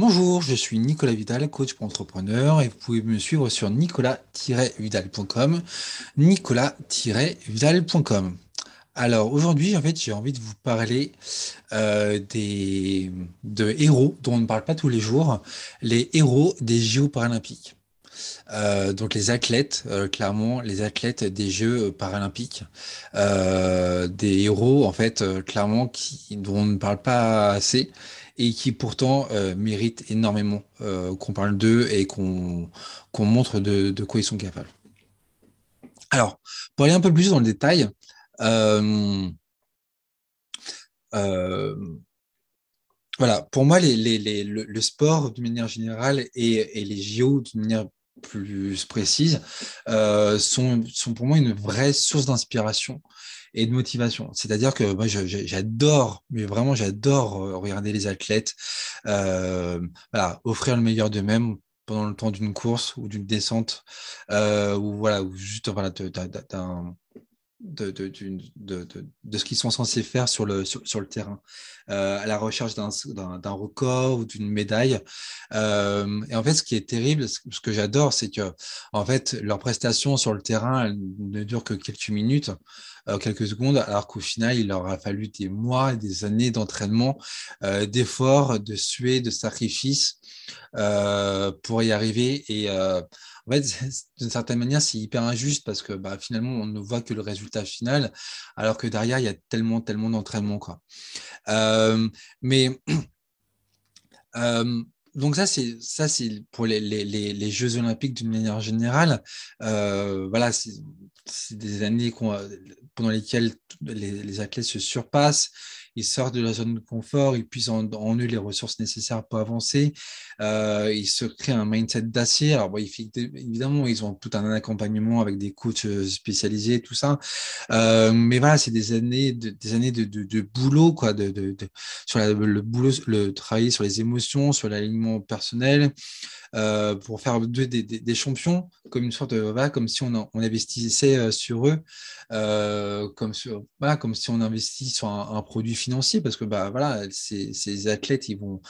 Bonjour, je suis Nicolas Vidal, coach pour entrepreneurs et vous pouvez me suivre sur nicolas-vidal.com, nicolas-vidal.com. Alors aujourd'hui, en fait, j'ai envie de vous parler euh, des de héros dont on ne parle pas tous les jours, les héros des Jeux paralympiques. Euh, donc les athlètes, euh, clairement, les athlètes des Jeux paralympiques, des héros en fait, clairement, qui, dont on ne parle pas assez et qui pourtant méritent énormément qu'on parle d'eux et qu'on montre de, de, quoi ils sont capables. Alors, pour aller un peu plus dans le détail, euh, euh, voilà, pour moi, le, sport d'une manière générale et, les JO d'une manière plus précise euh, sont, sont pour moi une vraie source d'inspiration et de motivation. C'est-à-dire que moi, j'adore, mais vraiment, j'adore regarder les athlètes, euh, offrir le meilleur d'eux-mêmes pendant le temps d'une course ou d'une descente, euh, ou voilà, ou juste voilà, d'un de, de, de, de, ce qu'ils sont censés faire sur le, sur, sur le terrain, euh, à la recherche d'un record ou d'une médaille. Euh, et en fait, ce qui est terrible, ce que j'adore, c'est que en fait, leur prestation sur le terrain ne dure que quelques minutes, euh, quelques secondes, alors qu'au final, il leur a fallu des mois et des années d'entraînement, d'efforts, de suer, de sacrifices pour y arriver. Et d'une certaine manière, c'est hyper injuste parce que bah, finalement, on ne voit que le résultat final, alors que derrière, il y a tellement, tellement d'entraînement. Euh, mais euh, donc ça, c'est ça, c'est pour les, Jeux Olympiques d'une manière générale. Euh, voilà, c'est des années pendant lesquelles les, les, athlètes se surpassent ils sortent de la zone de confort, ils puissent en, eux les ressources nécessaires pour avancer, euh, ils se créent un mindset d'acier. Alors, évidemment, ils ont tout un accompagnement avec des coachs euh, spécialisés, tout ça. Euh, mais voilà, c'est des années, de, des années de, boulot, quoi, de, de, sur le boulot, le travailler sur les émotions, sur l'alignement personnel. Euh, pour faire des, des, des, champions, comme une sorte de, voilà, comme si on, on investissait euh, sur eux, euh, comme, sur, voilà, comme si on investit sur un, produit financier, parce que bah, voilà, ces, ces, athlètes, ils vont,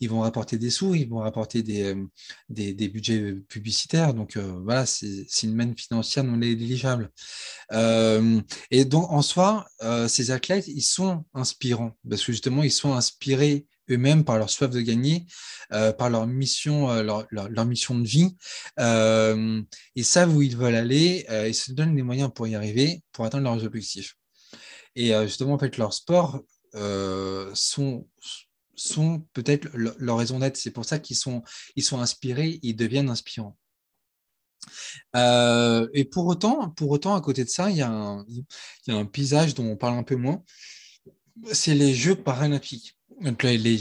ils vont rapporter des sous, ils vont rapporter des, des, des budgets publicitaires, donc voilà, c'est une manne financière non négligeable. et donc, en soi, ces athlètes, ils sont inspirants, parce que justement, ils sont inspirés eux-mêmes par leur soif de gagner, euh, par leur mission, euh, leur, mission de vie. Euh, ils savent où ils veulent aller, euh, ils se donnent les moyens pour y arriver, pour atteindre leurs objectifs. Et euh, justement, en fait, leur sport sont sont peut-être leur raison d'être. C'est pour ça qu'ils sont, ils sont inspirés, ils deviennent inspirants. Euh, et pour autant, pour autant, à côté de ça, il y a un paysage dont on parle un peu moins. C'est les Jeux paralympiques donc les, les,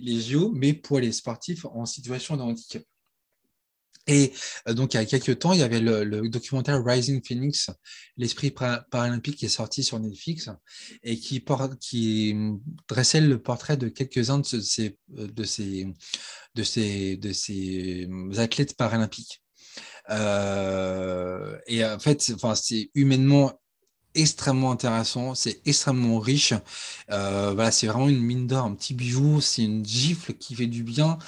les, JO, mais pour les sportifs en situation de handicap. Et euh, donc, il y a quelques temps, il y avait le, documentaire Rising Phoenix, l'esprit paralympique qui est sorti sur Netflix et qui, qui dressait le portrait de quelques-uns de ces, de, ces, de, ces, de ces athlètes paralympiques. Euh, et en fait, enfin, c'est humainement extrêmement intéressant, c'est extrêmement riche. Euh, voilà, c'est vraiment une mine d'or, un petit bijou, c'est une gifle qui fait du bien,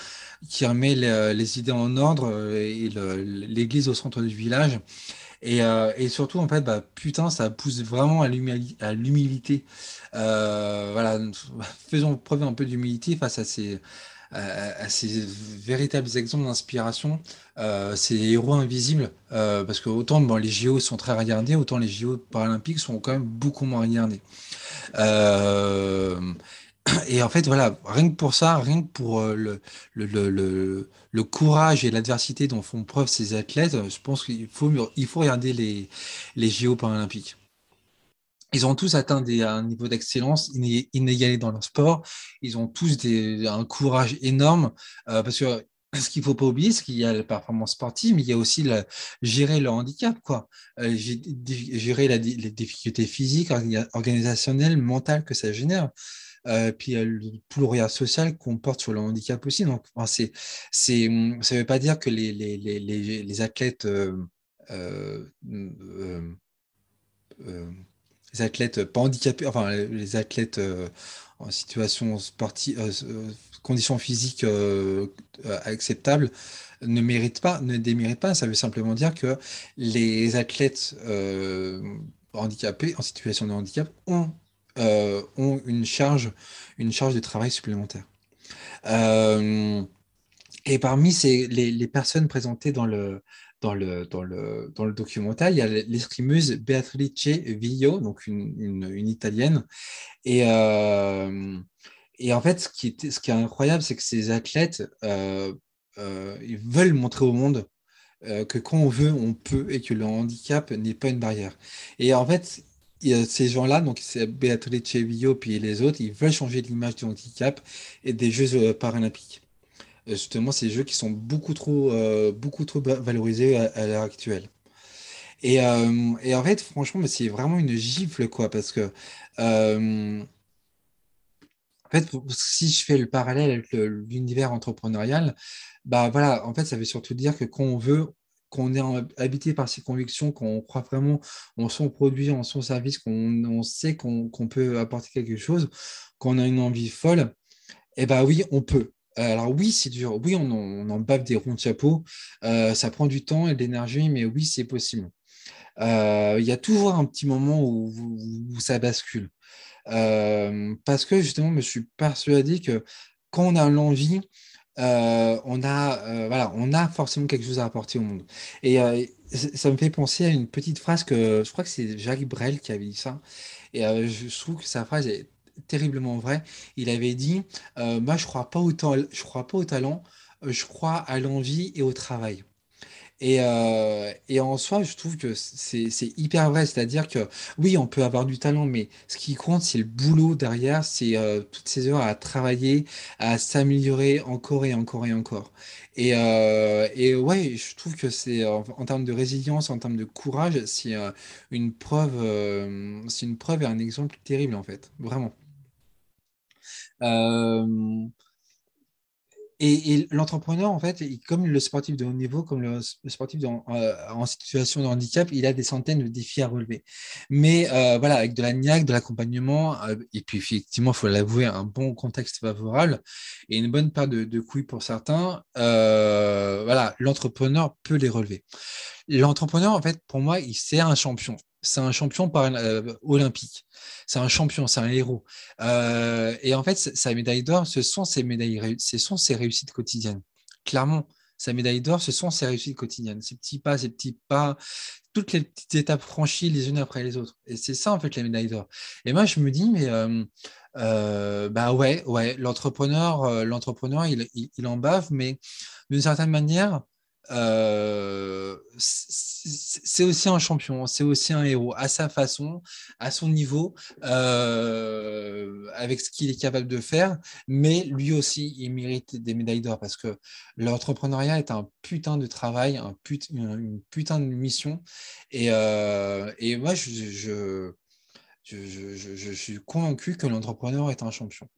qui remet les, idées en ordre euh, et l'église au centre du village. Et, euh, et, surtout, en fait, bah, putain, ça pousse vraiment à l'humilité. Voilà, faisons preuve un peu d'humilité face à ces, à, ces véritables exemples d'inspiration, euh, ces héros invisibles, euh, parce que autant les JO sont très regardés, autant les JO paralympiques sont quand même beaucoup moins regardés. Euh, et en fait, voilà, rien que pour ça, rien que pour le courage et l'adversité dont font preuve ces athlètes, je pense qu'il faut, il faut regarder les, les JO paralympiques ils ont tous atteint des, un niveau d'excellence inégalé dans leur sport. Ils ont tous un courage énorme euh, parce que ce qu'il faut pas oublier, c'est qu'il y a la performance sportive, mais il y a aussi gérer le handicap, quoi. Euh, gérer les difficultés physiques, organisationnelles, mentales que ça génère. Euh, puis euh, le, tout le regard social qu'on porte sur le handicap aussi. Donc, c'est, ça ne veut pas dire que les, athlètes les athlètes pas handicapés, enfin les athlètes euh, en situation sportive, euh, conditions physiques acceptables ne mérite pas, ne démérite pas. Ça veut simplement dire que les athlètes handicapés, en situation de handicap, ont, ont une, charge, une charge de travail supplémentaire. Et parmi ces, les, personnes présentées dans le, dans le, dans le, dans le documentaire, il y a l'escrimeuse Beatrice Villo, donc une, une, italienne. Et, et en fait, ce qui est, ce qui est incroyable, c'est que ces athlètes, euh, ils veulent montrer au monde euh, que quand on veut, on peut et que le handicap n'est pas une barrière. Et en fait, ces gens-là, donc c'est Beatrice Villo puis les autres, ils veulent changer l'image du handicap et des Jeux euh, paralympiques. Justement, ces jeux qui sont beaucoup trop, beaucoup trop valorisés à, l'heure actuelle. Et, et, en fait, franchement, c'est vraiment une gifle, quoi, parce que en fait, si je fais le parallèle avec l'univers entrepreneurial, bah voilà, en fait, ça veut surtout dire que quand on veut, qu'on est habité par ses convictions, qu'on croit vraiment en son produit, en son service, qu'on sait qu'on peut apporter quelque chose, qu'on a une envie folle, eh bien oui, on peut. Alors oui, c'est dur. Oui, on, en bave des ronds de chapeau. Euh, ça prend du temps et de l'énergie, mais oui, c'est possible. Euh, il y a toujours un petit moment où, ça bascule. Euh, parce que justement, je suis persuadé que quand on a l'envie, euh, on, a, euh, voilà, on a forcément quelque chose à apporter au monde. Et ça me fait penser à une petite phrase que je crois que c'est Jacques Brel qui avait dit ça. Et je trouve que sa phrase est terriblement vraie. Il avait dit Moi, je ne crois, pas au je crois pas au talent, je crois à l'envie et au travail. Euh, et, en soi, je trouve que c'est hyper vrai. C'est-à-dire que oui, on peut avoir du talent, mais ce qui compte, c'est le boulot derrière, c'est euh, toutes ces heures à travailler, à s'améliorer encore et encore et encore. Et, euh, et ouais, je trouve que c'est en, termes de résilience, en termes de courage, c'est une preuve, c'est une preuve et un exemple terrible en fait, vraiment. Et, l'entrepreneur, en fait, comme le sportif de haut niveau, comme le, sportif euh, en situation de handicap, il a des centaines de défis à relever. Mais euh, voilà, avec de la niaque, de l'accompagnement, euh, et puis effectivement, il faut l'avouer, un bon contexte favorable et une bonne de, de couilles pour certains, voilà, l'entrepreneur peut les relever. L'entrepreneur, en fait, pour moi, il c'est un champion c'est un champion euh, olympique. C'est un champion, c'est un héros. Euh, et en fait, sa médaille d'or, ce sont ses médailles, ce sont ses réussites quotidiennes. Clairement, sa médaille d'or, ce sont ses réussites quotidiennes. Ces petits pas, ces petits pas, toutes les petites étapes franchies les unes après les autres. Et c'est ça, en fait, la médaille d'or. Et moi, je me dis, mais euh, bah ouais, ouais, l'entrepreneur, l'entrepreneur, il, il, en bave, mais d'une certaine manière, euh, c'est aussi un champion, c'est aussi un héros à sa façon, à son niveau, euh, avec ce qu'il est capable de faire, mais lui aussi, il mérite des médailles d'or parce que l'entrepreneuriat est un putain de travail, un une putain de mission. Et, euh, et moi, je, je, je, je suis convaincu que l'entrepreneur est un champion.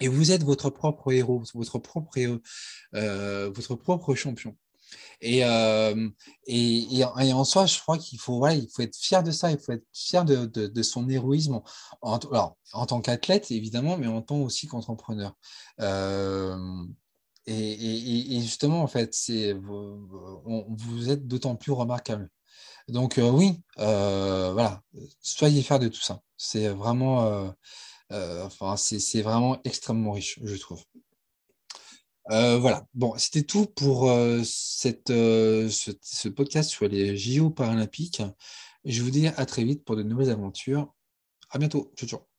Et vous êtes votre propre héros, votre propre, euh, votre propre champion. Et, euh, et, en soi, je crois qu'il faut, il faut être fier de ça, il faut être fier de, de, son héroïsme, en, alors, en tant qu'athlète, évidemment, mais en tant aussi qu'entrepreneur. Euh, et, et, justement, en fait, c'est, vous, êtes d'autant plus remarquable. Donc oui, voilà, soyez fiers de tout ça. C'est vraiment euh, enfin, c'est vraiment extrêmement riche, je trouve. Euh, voilà, bon, c'était tout pour euh, ce, ce, podcast sur les JO paralympiques. Je vous dis à très vite pour de nouvelles aventures. À bientôt. Ciao, ciao.